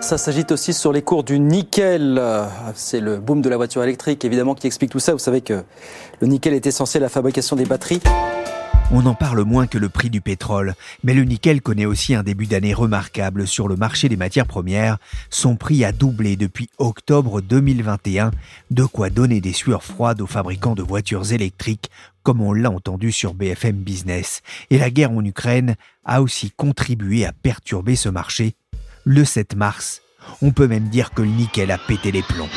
Ça s'agite aussi sur les cours du nickel. C'est le boom de la voiture électrique, évidemment, qui explique tout ça. Vous savez que le nickel est essentiel à la fabrication des batteries. On en parle moins que le prix du pétrole, mais le nickel connaît aussi un début d'année remarquable sur le marché des matières premières. Son prix a doublé depuis octobre 2021, de quoi donner des sueurs froides aux fabricants de voitures électriques, comme on l'a entendu sur BFM Business. Et la guerre en Ukraine a aussi contribué à perturber ce marché. Le 7 mars, on peut même dire que le nickel a pété les plombs.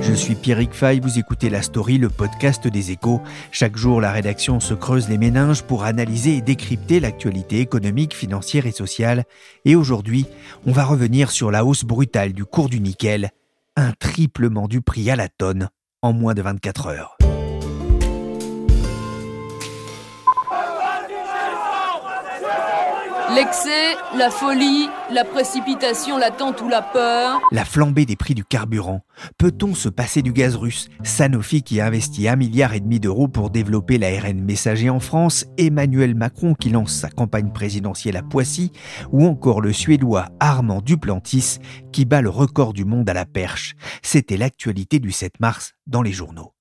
Je suis Pierrick Fay, vous écoutez La Story, le podcast des échos. Chaque jour, la rédaction se creuse les méninges pour analyser et décrypter l'actualité économique, financière et sociale. Et aujourd'hui, on va revenir sur la hausse brutale du cours du nickel, un triplement du prix à la tonne en moins de 24 heures. L'excès, la folie, la précipitation latente ou la peur. La flambée des prix du carburant. Peut-on se passer du gaz russe? Sanofi qui a investi un milliard et demi d'euros pour développer l'ARN messager en France, Emmanuel Macron qui lance sa campagne présidentielle à Poissy, ou encore le Suédois Armand Duplantis qui bat le record du monde à la perche. C'était l'actualité du 7 mars dans les journaux.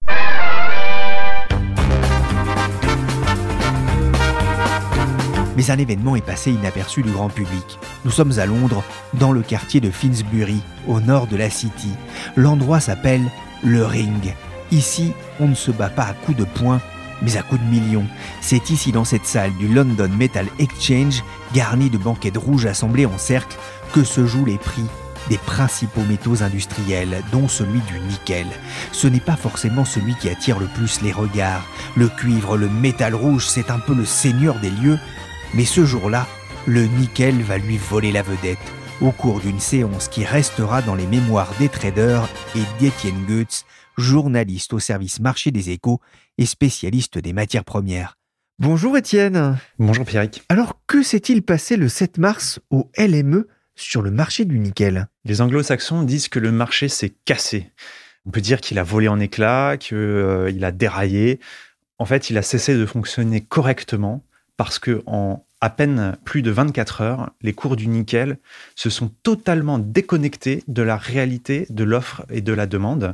Mais un événement est passé inaperçu du grand public. Nous sommes à Londres, dans le quartier de Finsbury, au nord de la City. L'endroit s'appelle le Ring. Ici, on ne se bat pas à coups de poing, mais à coups de millions. C'est ici, dans cette salle du London Metal Exchange, garnie de banquettes rouges assemblées en cercle, que se jouent les prix des principaux métaux industriels, dont celui du nickel. Ce n'est pas forcément celui qui attire le plus les regards. Le cuivre, le métal rouge, c'est un peu le seigneur des lieux, mais ce jour-là, le nickel va lui voler la vedette au cours d'une séance qui restera dans les mémoires des traders et d'Étienne Goetz, journaliste au service marché des échos et spécialiste des matières premières. Bonjour Étienne. Bonjour Pierrick. Alors que s'est-il passé le 7 mars au LME sur le marché du nickel? Les anglo-saxons disent que le marché s'est cassé. On peut dire qu'il a volé en éclats, qu'il a déraillé. En fait, il a cessé de fonctionner correctement parce que en à peine plus de 24 heures, les cours du nickel se sont totalement déconnectés de la réalité de l'offre et de la demande.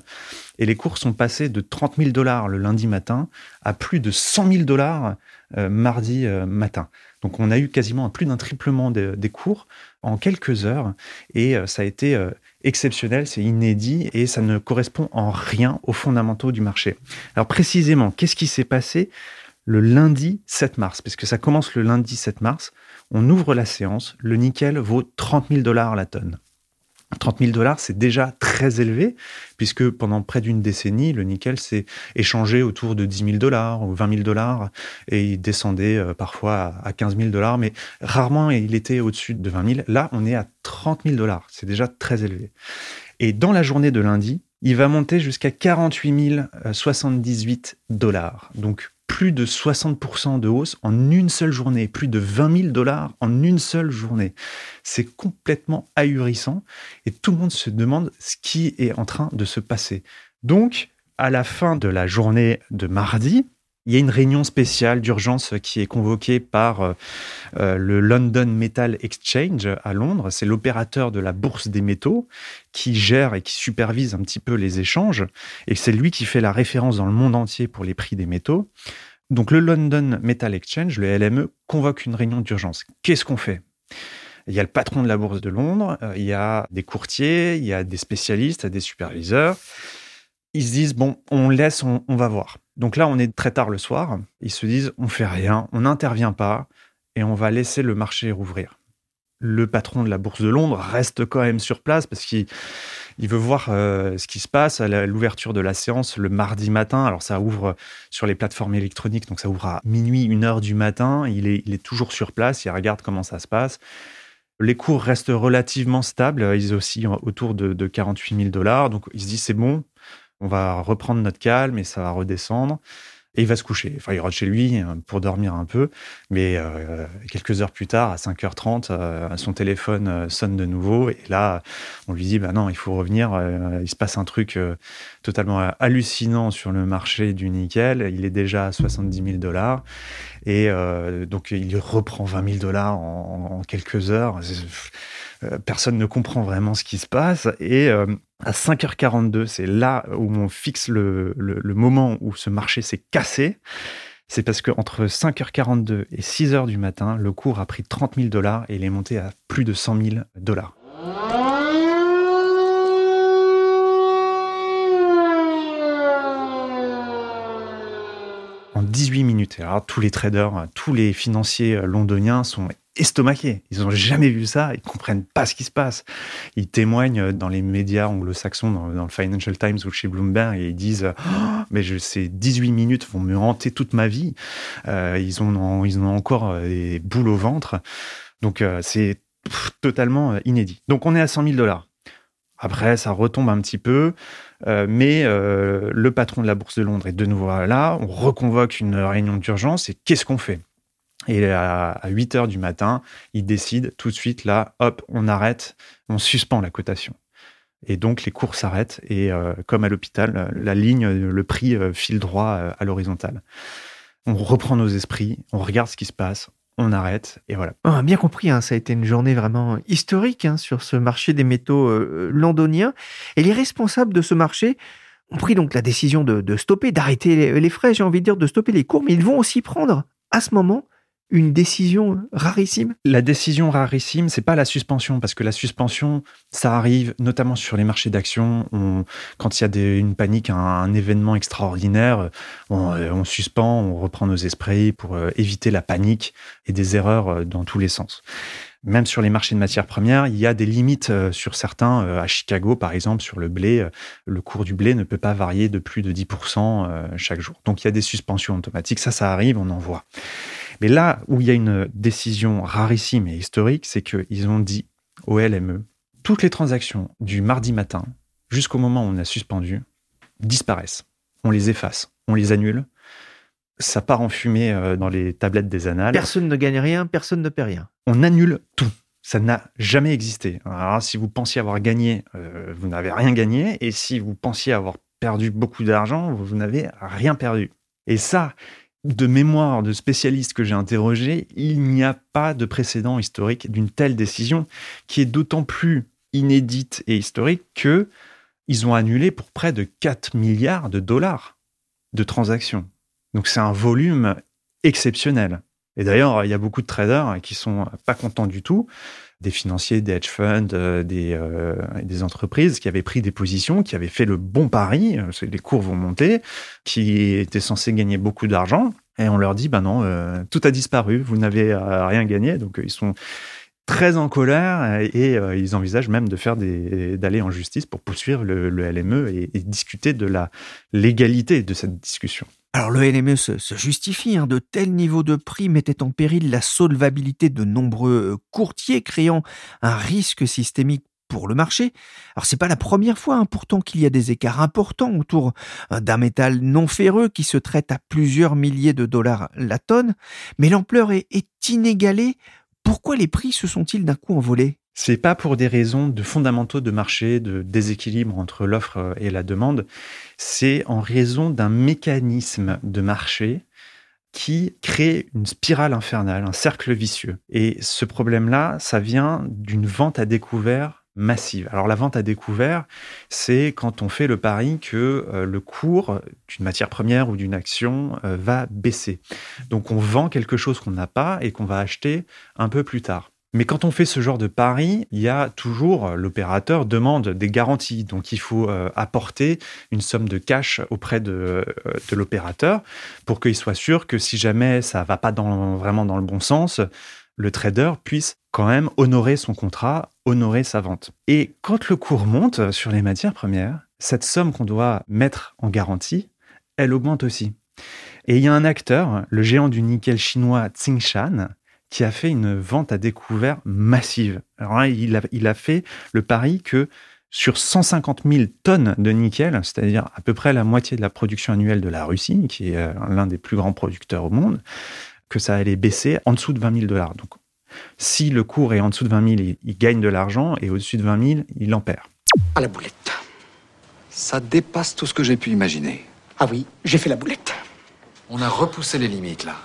Et les cours sont passés de 30 000 dollars le lundi matin à plus de 100 000 dollars euh, mardi euh, matin. Donc on a eu quasiment plus d'un triplement de- des cours en quelques heures et euh, ça a été exceptionnel, c'est inédit et ça ne correspond en rien aux fondamentaux du marché. Alors précisément, qu'est-ce qui s'est passé? Le lundi 7 mars, puisque ça commence le lundi 7 mars, on ouvre la séance, le nickel vaut 30 000 dollars la tonne. 30 000 dollars, c'est déjà très élevé, puisque pendant près d'une décennie, le nickel s'est échangé autour de 10 000 dollars ou 20 000 dollars, et il descendait euh, parfois à 15 000 dollars, mais rarement il était au-dessus de 20 000. Là, on est à 30 000 dollars, c'est déjà très élevé. Et dans la journée de lundi, il va monter jusqu'à 48 078 dollars. Donc plus de 60% de hausse en une seule journée, plus de 20 000 dollars en une seule journée. C'est complètement ahurissant et tout le monde se demande ce qui est en train de se passer. Donc, à la fin de la journée de mardi, il y a une réunion spéciale d'urgence qui est convoquée par euh, euh, le London Metal Exchange à Londres. C'est l'opérateur de la bourse des métaux qui gère et qui supervise un petit peu les échanges. Et c'est lui qui fait la référence dans le monde entier pour les prix des métaux. Donc le London Metal Exchange, le LME, convoque une réunion d'urgence. Qu'est-ce qu'on fait? Il y a le patron de la bourse de Londres, euh, il y a des courtiers, il y a des spécialistes, des superviseurs. Ils se disent, bon, on laisse, on, on va voir. Donc là, on est très tard le soir. Ils se disent, on fait rien, on n'intervient pas et on va laisser le marché rouvrir. le patron de la Bourse de Londres reste quand même sur place parce qu'il veut voir euh, ce qui se passe à l'ouverture de la séance le mardi matin. Alors ça ouvre sur les plateformes électroniques, donc ça ouvre à minuit, une heure du matin. Il est, toujours sur place, il regarde comment ça se passe. Les cours restent relativement stables, ils oscillent autour de, de 48 000 dollars. Donc il se dit c'est bon, on va reprendre notre calme et ça va redescendre. Et il va se coucher. Enfin, il rentre chez lui euh, pour dormir un peu. Mais euh, quelques heures plus tard, à 5h30, euh, son téléphone sonne de nouveau. Et là, on lui dit, bah non, il faut revenir. il se passe un truc totalement hallucinant sur le marché du nickel. Il est déjà à 70 000 dollars. Et donc, il reprend 20 000 dollars en, quelques heures. Personne ne comprend vraiment ce qui se passe. Et à 5h42, c'est là où on fixe le, moment où ce marché s'est cassé. C'est parce qu'entre 5h42 et 6h du matin, le cours a pris 30 000 dollars et il est monté à plus de 100 000 dollars. En 18 minutes. Alors, tous les traders, tous les financiers londoniens sont estomaqués. Ils n'ont jamais vu ça, ils comprennent pas ce qui se passe. Ils témoignent dans les médias anglo-saxons, dans, le Financial Times ou chez Bloomberg, et ils disent oh, Mais je, ces 18 minutes vont me hanter toute ma vie. Euh, ils, ont, ils ont encore euh, des boules au ventre. Donc, euh, c'est totalement inédit. Donc, on est à 100 000 dollars. Après, ça retombe un petit peu, mais le patron de la Bourse de Londres est de nouveau là. On reconvoque une réunion d'urgence et qu'est-ce qu'on fait? Et à 8 heures du matin, il décide tout de suite, là, hop, on arrête, on suspend la cotation. Et donc, les cours s'arrêtent et, euh, comme à l'hôpital, la ligne, le prix euh, file droit euh, à l'horizontale. On reprend nos esprits, on regarde ce qui se passe, on arrête et voilà. On a bien compris, hein, ça a été une journée vraiment historique hein, sur ce marché des métaux londoniens. Et les responsables de ce marché ont pris donc la décision de, stopper, d'arrêter les, les frais, j'ai envie de dire, de stopper les cours, mais ils vont aussi prendre à ce moment une décision rarissime? La décision rarissime, c'est pas la suspension, parce que la suspension, ça arrive notamment sur les marchés d'actions. Quand il y a une panique, un, événement extraordinaire, euh, on, suspend, on reprend nos esprits pour euh, éviter la panique et des erreurs euh, dans tous les sens. Même sur les marchés de matières premières, il y a des limites sur certains. À Chicago, par exemple, sur le blé, le cours du blé ne peut pas varier de plus de 10% chaque jour. Donc il y a des suspensions automatiques. Ça, ça arrive, on en voit. Mais là où il y a une décision rarissime et historique, c'est qu'ils ont dit au LME, toutes les transactions du mardi matin jusqu'au moment où on a suspendu disparaissent. On les efface, on les annule. Ça part en fumée euh, dans les tablettes des annales. Personne ne gagne rien, personne ne paie rien. On annule tout. Ça n'a jamais existé. Alors, si vous pensiez avoir gagné, euh, vous n'avez rien gagné. Et si vous pensiez avoir perdu beaucoup d'argent, vous n'avez rien perdu. Et ça, de mémoire de spécialistes que j'ai interrogés, il n'y a pas de précédent historique d'une telle décision qui est d'autant plus inédite et historique que ils ont annulé pour près de 4 milliards de dollars de transactions. Donc c'est un volume exceptionnel. Et d'ailleurs, il y a beaucoup de traders qui sont pas contents du tout des financiers, des hedge funds, euh, des, euh, des entreprises qui avaient pris des positions, qui avaient fait le bon pari, euh, les cours vont monter, qui étaient censés gagner beaucoup d'argent. Et on leur dit, ben non, tout a disparu, vous n'avez rien gagné. Donc ils sont très en colère et ils envisagent même de faire d'aller en justice pour poursuivre le, LME et, discuter de la légalité de cette discussion. Alors le LME se, justifie, hein, de tels niveaux de prix mettaient en péril la solvabilité de nombreux euh, courtiers, créant un risque systémique pour le marché. Alors c'est pas la première fois hein, pourtant qu'il y a des écarts importants autour euh, d'un métal non ferreux qui se traite à plusieurs milliers de dollars la tonne, mais l'ampleur est inégalée. Pourquoi les prix se sont-ils d'un coup envolés? C'est pas pour des raisons de fondamentaux de marché, de déséquilibre entre l'offre et la demande. C'est en raison d'un mécanisme de marché qui crée une spirale infernale, un cercle vicieux. Et ce problème-là, ça vient d'une vente à découvert massive. Alors la vente à découvert, c'est quand on fait le pari que euh, le cours d'une matière première ou d'une action euh, va baisser. Donc on vend quelque chose qu'on n'a pas et qu'on va acheter un peu plus tard. Mais quand on fait ce genre de pari, il y a toujours euh, l'opérateur demande des garanties. Donc il faut euh, apporter une somme de cash auprès de, euh, de l'opérateur pour qu'il soit sûr que si jamais ça va pas vraiment dans le bon sens, le trader puisse quand même honorer son contrat, honorer sa vente. Et quand le cours monte sur les matières premières, cette somme qu'on doit mettre en garantie, elle augmente aussi. Et il y a un acteur, le géant du nickel chinois Tsingshan, qui a fait une vente à découvert massive. Alors là, il a, il a fait le pari que sur 150 000 tonnes de nickel, c'est-à-dire à peu près la moitié de la production annuelle de la Russie, qui est euh, l'un des plus grands producteurs au monde, que ça allait baisser en dessous de 20 000 dollars. Donc, si le cours est en dessous de 20 000, il, gagne de l'argent, et au-dessus de 20 000, il en perd. À la boulette. Ça dépasse tout ce que j'ai pu imaginer. Ah oui, j'ai fait la boulette. On a repoussé les limites, là.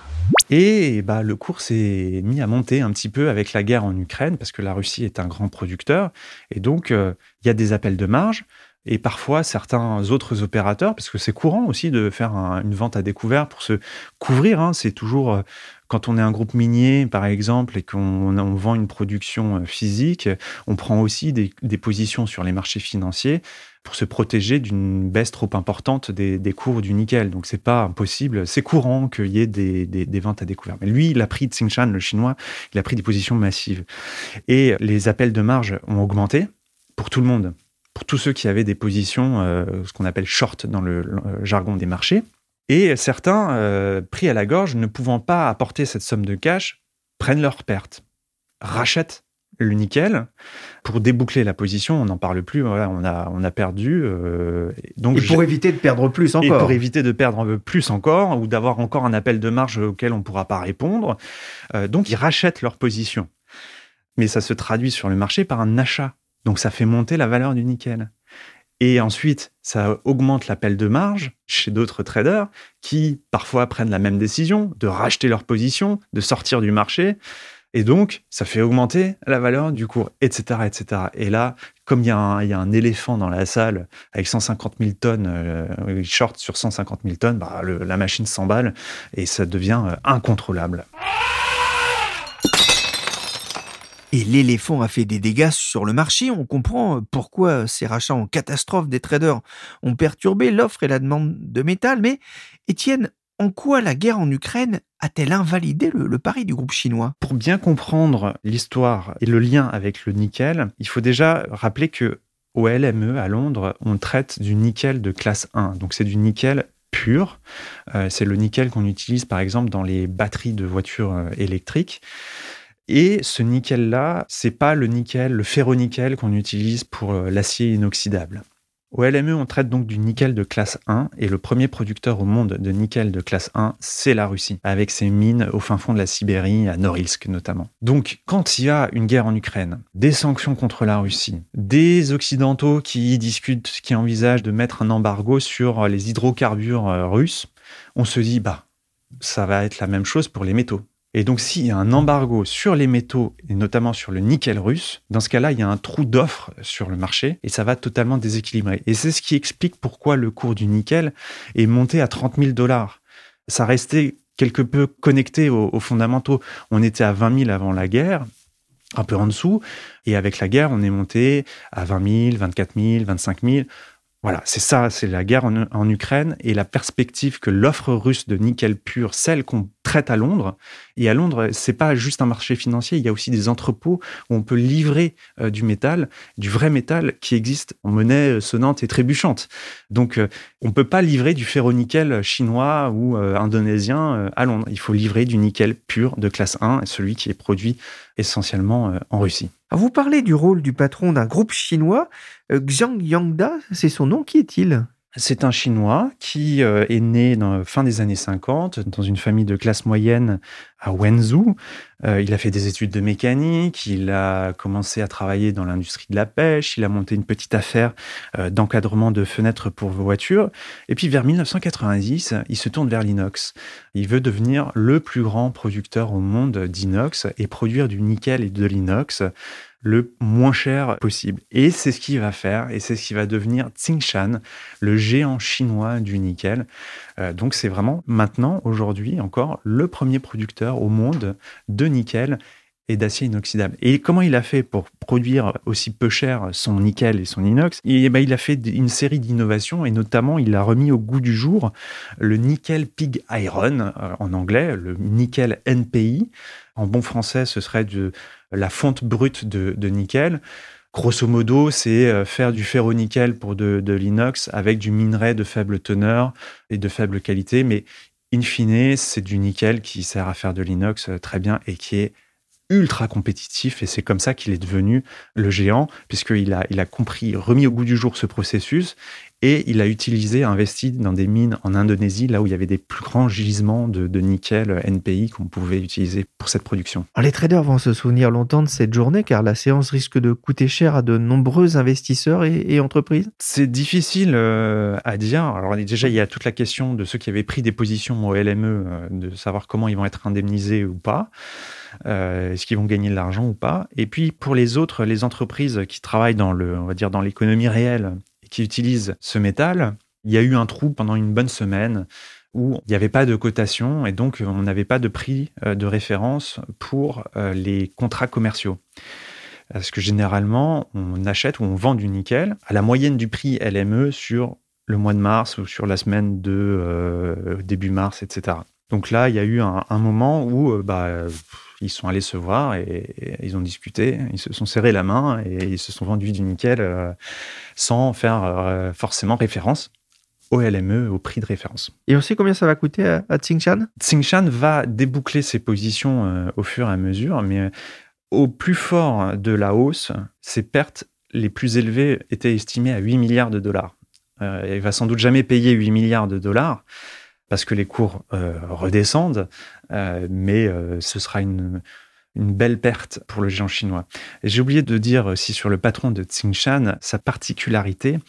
Et bah, le cours s'est mis à monter un petit peu avec la guerre en Ukraine, parce que la Russie est un grand producteur. Et donc, euh, il y a des appels de marge. Et parfois, certains autres opérateurs, parce que c'est courant aussi de faire une vente à découvert pour se couvrir. Hein, c'est toujours euh, quand on est un groupe minier, par exemple, et qu'on vend une production euh, physique, on prend aussi des, positions sur les marchés financiers pour se protéger d'une baisse trop importante des, cours du nickel. Donc c'est pas impossible, c'est courant qu'il y ait des, ventes à découvert. Mais lui, il a pris Tsingshan, le chinois, il a pris des positions massives. Et les appels de marge ont augmenté pour tout le monde, pour tous ceux qui avaient des positions, euh, ce qu'on appelle short dans le jargon des marchés. Et certains, euh, pris à la gorge, ne pouvant pas apporter cette somme de cash, prennent leur perte, rachètent le nickel pour déboucler la position. On n'en parle plus. Voilà, on a on a perdu. Euh, donc et pour éviter de perdre plus encore. Et pour éviter de perdre plus encore ou d'avoir encore un appel de marge auquel on ne pourra pas répondre. Euh, donc ils rachètent leur position. Mais ça se traduit sur le marché par un achat. Donc ça fait monter la valeur du nickel. Et ensuite, ça augmente l'appel de marge chez d'autres traders qui parfois prennent la même décision de racheter leur position, de sortir du marché. Et donc, ça fait augmenter la valeur du cours, etc. etc. Et là, comme il y, a un, éléphant dans la salle avec 150 000 tonnes, euh, short sur 150 000 tonnes, bah, la machine s'emballe et ça devient euh, incontrôlable. Et l'éléphant a fait des dégâts sur le marché. On comprend pourquoi ces rachats en catastrophe des traders ont perturbé l'offre et la demande de métal. Mais Étienne, en quoi la guerre en Ukraine a-t-elle invalidé le, pari du groupe chinois? Pour bien comprendre l'histoire et le lien avec le nickel, il faut déjà rappeler que au LME à Londres, on traite du nickel de classe 1. Donc c'est du nickel pur. Euh, c'est le nickel qu'on utilise par exemple dans les batteries de voitures euh, électriques. Et ce nickel-là, c'est pas le nickel, le ferronickel qu'on utilise pour euh, l'acier inoxydable. Au LME, on traite donc du nickel de classe 1 et le premier producteur au monde de nickel de classe 1, c'est la Russie, avec ses mines au fin fond de la Sibérie, à Norilsk notamment. Donc, quand il y a une guerre en Ukraine, des sanctions contre la Russie, des Occidentaux qui discutent, qui envisagent de mettre un embargo sur les hydrocarbures euh, russes, on se dit, bah, ça va être la même chose pour les métaux. Et donc, s'il y a un embargo sur les métaux, et notamment sur le nickel russe, dans ce cas-là, il y a un trou d'offre sur le marché et ça va totalement déséquilibrer. Et c'est ce qui explique pourquoi le cours du nickel est monté à 30 000 dollars. Ça restait quelque peu connecté aux, fondamentaux. On était à 20 000 avant la guerre, un peu en dessous. Et avec la guerre, on est monté à 20 000, 24 000, 25 000. Voilà, c'est ça, c'est la guerre en, Ukraine et la perspective que l'offre russe de nickel pur, celle qu'on traite à Londres, et à Londres, c'est pas juste un marché financier, il y a aussi des entrepôts où on peut livrer euh, du métal, du vrai métal qui existe en monnaie euh, sonnante et trébuchante. Donc, euh, on peut pas livrer du ferro-nickel chinois ou indonésien à Londres. Il faut livrer du nickel pur de classe 1, celui qui est produit essentiellement en Russie. Vous parlez du rôle du patron d'un groupe chinois. Euh, Xiang Yangda, c'est son nom. Qui est-il? C'est un Chinois qui euh, est né dans fin des années 50 dans une famille de classe moyenne à Wenzhou. Euh, il a fait des études de mécanique, il a commencé à travailler dans l'industrie de la pêche, il a monté une petite affaire d'encadrement de fenêtres pour voitures. Et puis vers 1990, il se tourne vers l'inox. Il veut devenir le plus grand producteur au monde d'inox et produire du nickel et de l'inox le moins cher possible. Et c'est ce qu'il va faire, et c'est ce qui va devenir Tsingshan, le géant chinois du nickel. Euh, donc c'est vraiment maintenant, aujourd'hui encore, le premier producteur au monde de nickel et d'acier inoxydable. Et comment il a fait pour produire aussi peu cher son nickel et son inox? Et ben, Il a fait une série d'innovations et notamment il a remis au goût du jour le nickel pig iron euh, en anglais, le nickel NPI. En bon français, ce serait de la fonte brute de, nickel. Grosso modo, c'est euh, faire du ferro-nickel pour de, de l'inox avec du minerai de faible teneur et de faible qualité, mais in fine, c'est du nickel qui sert à faire de l'inox euh, très bien et qui est ultra compétitif. Et c'est comme ça qu'il est devenu le géant puisqu'il a, il a compris, remis au goût du jour ce processus et il a utilisé, investi dans des mines en Indonésie, là où il y avait des plus grands gisements de, nickel NPI qu'on pouvait utiliser pour cette production. les traders vont se souvenir longtemps de cette journée car la séance risque de coûter cher à de nombreux investisseurs et, entreprises. C'est difficile euh, à dire. Alors déjà, il y a toute la question de ceux qui avaient pris des positions au LME, euh, de savoir comment ils vont être indemnisés ou pas. Euh, est-ce qu'ils vont gagner de l'argent ou pas Et puis pour les autres, les entreprises qui travaillent dans le, on va dire dans l'économie réelle qui utilisent ce métal, il y a eu un trou pendant une bonne semaine où il n'y avait pas de cotation et donc on n'avait pas de prix euh, de référence pour euh, les contrats commerciaux. Parce que généralement, on achète ou on vend du nickel à la moyenne du prix LME sur le mois de mars ou sur la semaine de début mars, etc. Donc là, il y a eu un, moment où bah, ils sont allés se voir et, ils ont discuté, ils se sont serrés la main et ils se sont vendus du nickel euh, sans faire euh, forcément référence au LME, au prix de référence. Et on sait combien ça va coûter à, à Tsingshan? Tsingshan va déboucler ses positions euh, au fur et à mesure, mais au plus fort de la hausse, ses pertes les plus élevées étaient estimées à 8 milliards de dollars. il va sans doute jamais payer 8 milliards de dollars parce que les cours redescendent, euh, mais euh, ce sera une, une belle perte pour le géant chinois. J'ai oublié de dire aussi sur le patron de Tsingshan, sa particularité,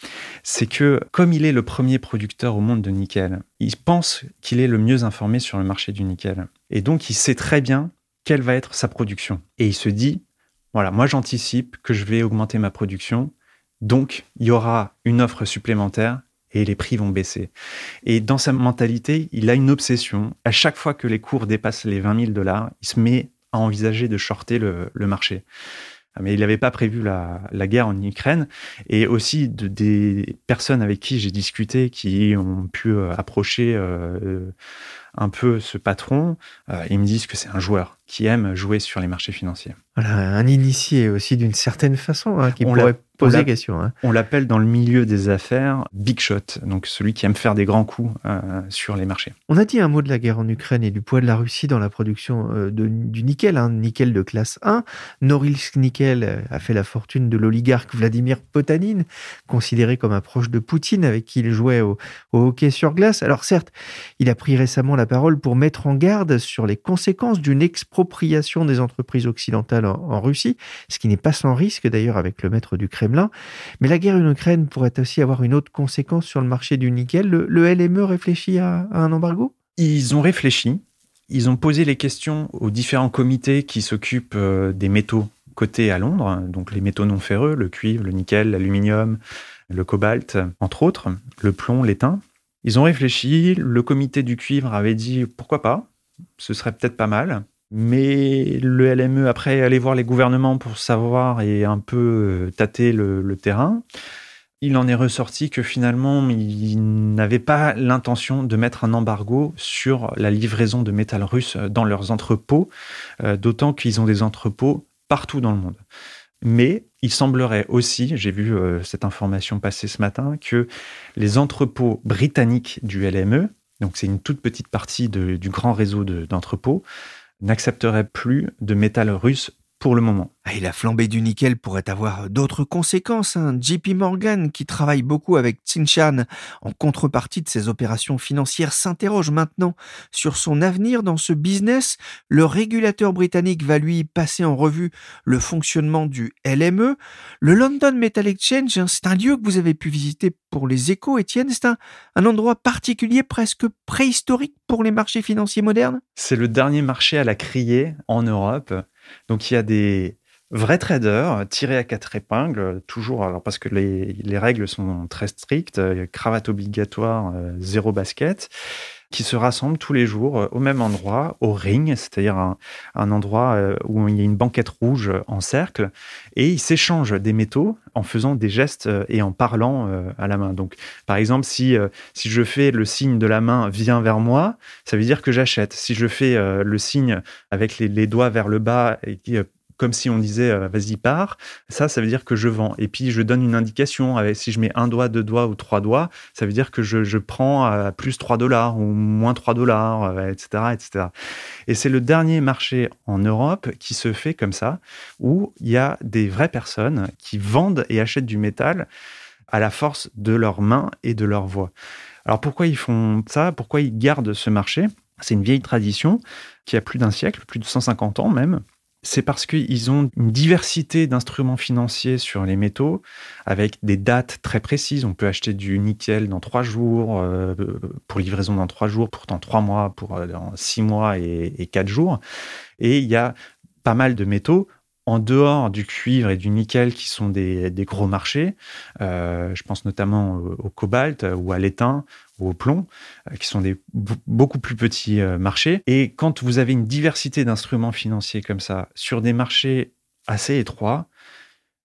c'est que comme il est le premier producteur au monde de nickel, il pense qu'il est le mieux informé sur le marché du nickel. Et donc il sait très bien quelle va être sa production. Et il se dit, voilà, moi j'anticipe que je vais augmenter ma production, donc il y aura une offre supplémentaire et les prix vont baisser. Et dans sa mentalité, il a une obsession. À chaque fois que les cours dépassent les 20 000 dollars, il se met à envisager de shorter le, marché. Mais il n'avait pas prévu la, guerre en Ukraine. Et aussi de, des personnes avec qui j'ai discuté, qui ont pu euh, approcher euh, un peu ce patron, euh, ils me disent que c'est un joueur qui aime jouer sur les marchés financiers. Voilà, un initié aussi d'une certaine façon, hein, qui pourrait poser question. Hein. On l'appelle dans le milieu des affaires big shot, donc celui qui aime faire des grands coups euh, sur les marchés. On a dit un mot de la guerre en Ukraine et du poids de la Russie dans la production euh, de, du nickel, hein, nickel de classe 1. Norilsk Nickel euh, a fait la fortune de l'oligarque Vladimir Potanin, considéré comme un proche de Poutine avec qui il jouait au, hockey sur glace. Alors certes, il a pris récemment la parole pour mettre en garde sur les conséquences d'une des entreprises occidentales en, Russie, ce qui n'est pas sans risque d'ailleurs avec le maître du Kremlin mais la guerre en Ukraine pourrait aussi avoir une autre conséquence sur le marché du nickel. Le, LME réfléchit à, un embargo? Ils ont réfléchi. Ils ont posé les questions aux différents comités qui s'occupent euh, des métaux cotés à Londres, donc les métaux non ferreux, le cuivre, le nickel, l'aluminium, le cobalt, entre autres, le plomb, l'étain. Ils ont réfléchi, le comité du cuivre avait dit pourquoi pas, ce serait peut-être pas mal. Mais le LME, après, aller voir les gouvernements pour savoir et un peu euh, tâter le, terrain, il en est ressorti que finalement, il n'avait pas l'intention de mettre un embargo sur la livraison de métal russe dans leurs entrepôts, euh, d'autant qu'ils ont des entrepôts partout dans le monde. Mais il semblerait aussi, j'ai vu euh, cette information passer ce matin, que les entrepôts britanniques du LME, donc c'est une toute petite partie du grand réseau d'entrepôts, n'accepterait plus de métal russe pour le moment. Ah, et la flambée du nickel pourrait avoir d'autres conséquences. Hein. JP Morgan, qui travaille beaucoup avec Tsinshan en contrepartie de ses opérations financières, s'interroge maintenant sur son avenir dans ce business. Le régulateur britannique va lui passer en revue le fonctionnement du LME. Le London Metal Exchange, hein, c'est un lieu que vous avez pu visiter pour les échos, Étienne. C'est un, un endroit particulier, presque préhistorique pour les marchés financiers modernes? C'est le dernier marché à la criée en Europe. Donc il y a des vrais traders tirés à quatre épingles, toujours alors parce que les, règles sont très strictes, cravate obligatoire, euh, zéro basket. Qui se rassemblent tous les jours euh, au même endroit, au ring, c'est-à-dire un, un endroit euh, où il y a une banquette rouge en cercle, et ils s'échangent des métaux en faisant des gestes euh, et en parlant à la main. Donc, par exemple, si, si je fais le signe de la main viens vers moi, ça veut dire que j'achète. Si je fais le signe avec les, les, doigts vers le bas et comme si on disait euh, vas-y pars. Ça, ça veut dire que je vends. Et puis je donne une indication. Avec, si je mets un doigt, deux doigts ou trois doigts, ça veut dire que je, je prends à plus 3 dollars ou moins 3 dollars, etc., euh, etc. Et c'est le dernier marché en Europe qui se fait comme ça, où il y a des vraies personnes qui vendent et achètent du métal à la force de leurs mains et de leur voix. Alors pourquoi ils font ça? Pourquoi ils gardent ce marché? C'est une vieille tradition qui a plus d'un siècle, plus de 150 ans même c'est parce qu'ils ont une diversité d'instruments financiers sur les métaux avec des dates très précises. On peut acheter du nickel dans trois jours, euh, pour livraison dans trois jours, pourtant trois mois, pour euh, six mois et, quatre jours. Et il y a pas mal de métaux en dehors du cuivre et du nickel qui sont des, gros marchés, euh, je pense notamment au, cobalt ou à l'étain au plomb, euh, qui sont des beaucoup plus petits euh, marchés. Et quand vous avez une diversité d'instruments financiers comme ça sur des marchés assez étroits,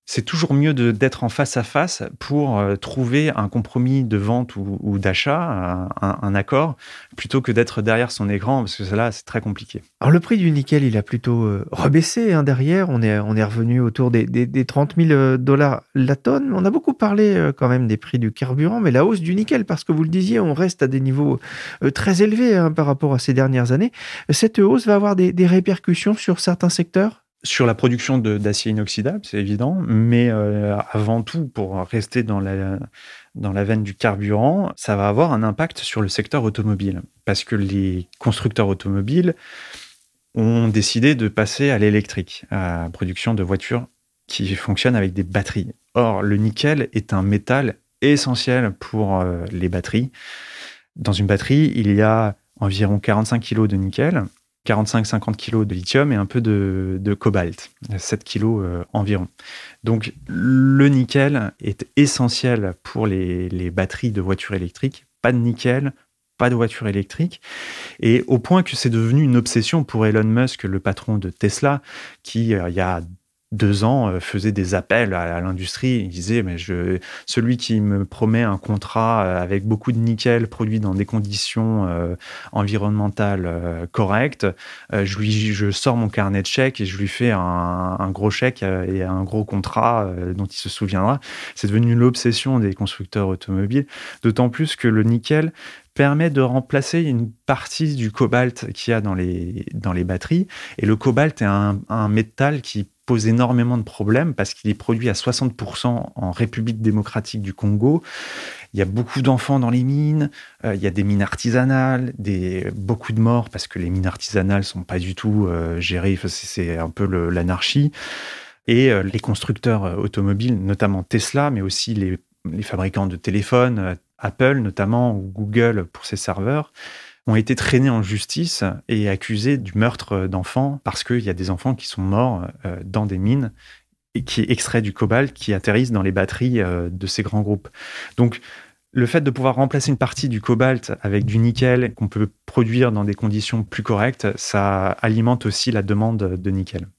c'est toujours mieux d'être en face à face pour euh, trouver un compromis de vente ou, d'achat, un, accord, plutôt que d'être derrière son écran, parce que là, c'est très compliqué. Alors le prix du nickel, il a plutôt euh, rebaissé hein, derrière. On est, revenu autour des, des, 30 000 euh, dollars la tonne. On a beaucoup parlé quand même des prix du carburant, mais la hausse du nickel, parce que vous le disiez, on reste à des niveaux très élevés hein, par rapport à ces dernières années. Cette hausse va avoir des répercussions sur certains secteurs? Sur la production d'acier inoxydable, c'est évident, mais euh, avant tout, pour rester dans la, veine du carburant, ça va avoir un impact sur le secteur automobile, parce que les constructeurs automobiles ont décidé de passer à l'électrique, à la production de voitures qui fonctionnent avec des batteries. Or, le nickel est un métal essentiel pour euh, les batteries. Dans une batterie, il y a environ 45 kg de nickel, 45-50 kg de lithium et un peu de, cobalt, 7 kg euh, environ. Donc le nickel est essentiel pour les, batteries de voitures électriques. Pas de nickel, pas de voiture électrique. Et au point que c'est devenu une obsession pour Elon Musk, le patron de Tesla, qui, euh, il y a deux ans euh, faisait des appels à, l'industrie. Il disait mais je celui qui me promet un contrat euh, avec beaucoup de nickel produit dans des conditions euh, environnementales correctes, je lui je sors mon carnet de chèques et je lui fais un, gros chèque et un gros contrat dont il se souviendra. C'est devenu l'obsession des constructeurs automobiles, d'autant plus que le nickel permet de remplacer une partie du cobalt qu'il y a dans les, dans les batteries. Et le cobalt est un, un métal qui énormément de problèmes parce qu'il est produit à 60% en République démocratique du Congo. Il y a beaucoup d'enfants dans les mines, euh, il y a des mines artisanales, des, beaucoup de morts parce que les mines artisanales sont pas du tout euh, gérées, c'est un peu l'anarchie. Et euh, les constructeurs automobiles, notamment Tesla, mais aussi les, les fabricants de téléphones, Apple notamment, ou Google pour ses serveurs, ont été traînés en justice et accusés du meurtre d'enfants parce qu'il y a des enfants qui sont morts euh, dans des mines et qui extraient du cobalt qui atterrissent dans les batteries euh, de ces grands groupes. Donc, le fait de pouvoir remplacer une partie du cobalt avec du nickel qu'on peut produire dans des conditions plus correctes, ça alimente aussi la demande de nickel.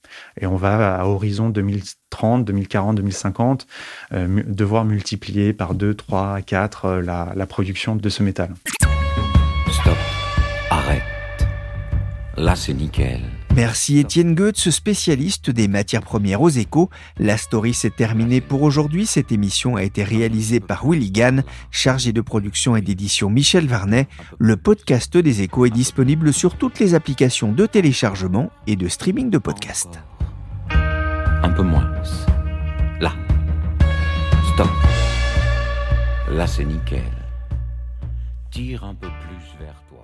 Et on va à horizon 2030, 2040, 2050 devoir multiplier par 2, 3, 4 la, la production de ce métal. Stop. Là, c'est nickel. Merci Étienne Goetz, spécialiste des matières premières aux échos. La story s'est terminée pour aujourd'hui. Cette émission a été réalisée par Willy Gann, chargé de production et d'édition Michel Varnet. Le podcast des échos est disponible sur toutes les applications de téléchargement et de streaming de podcasts. Un peu moins. Là. Stop. Là, c'est nickel. Tire un peu plus vers toi.